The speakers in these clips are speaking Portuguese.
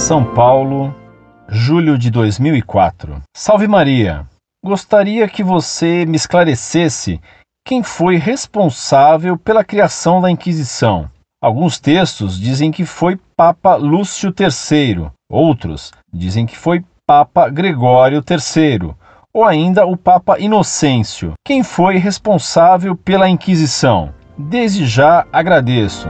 São Paulo, julho de 2004. Salve Maria! Gostaria que você me esclarecesse quem foi responsável pela criação da Inquisição. Alguns textos dizem que foi Papa Lúcio III, outros dizem que foi Papa Gregório III, ou ainda o Papa Inocêncio. Quem foi responsável pela Inquisição? Desde já agradeço.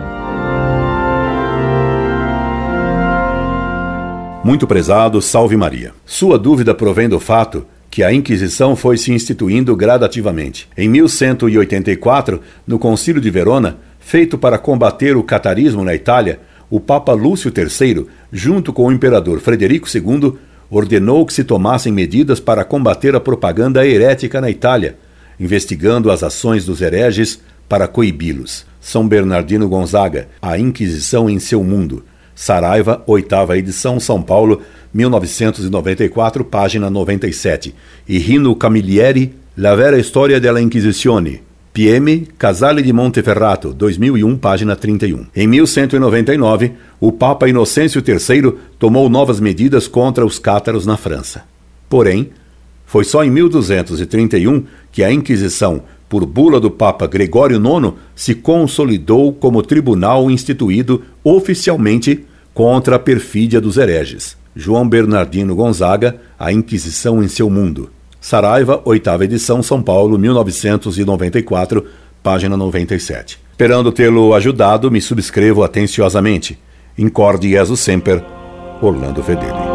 Muito prezado, salve Maria. Sua dúvida provém do fato que a Inquisição foi se instituindo gradativamente. Em 1184, no Concílio de Verona, feito para combater o catarismo na Itália, o Papa Lúcio III, junto com o imperador Frederico II, ordenou que se tomassem medidas para combater a propaganda herética na Itália, investigando as ações dos hereges para coibi-los. São Bernardino Gonzaga, A Inquisição em seu Mundo. Saraiva, oitava edição, São Paulo, 1994, página 97. E Rino Camilleri, La vera storia della Inquisizione, PM Casale di Monteferrato, 2001, página 31. Em 1199, o Papa Inocêncio III tomou novas medidas contra os cátaros na França. Porém, foi só em 1231 que a Inquisição, por bula do Papa Gregório IX, se consolidou como tribunal instituído oficialmente contra a perfídia dos hereges. João Bernardino Gonzaga, A Inquisição em seu Mundo. Saraiva, oitava edição, São Paulo, 1994, página 97. Esperando tê-lo ajudado, me subscrevo atenciosamente. Incorde Jesus Semper, Orlando Fedeli.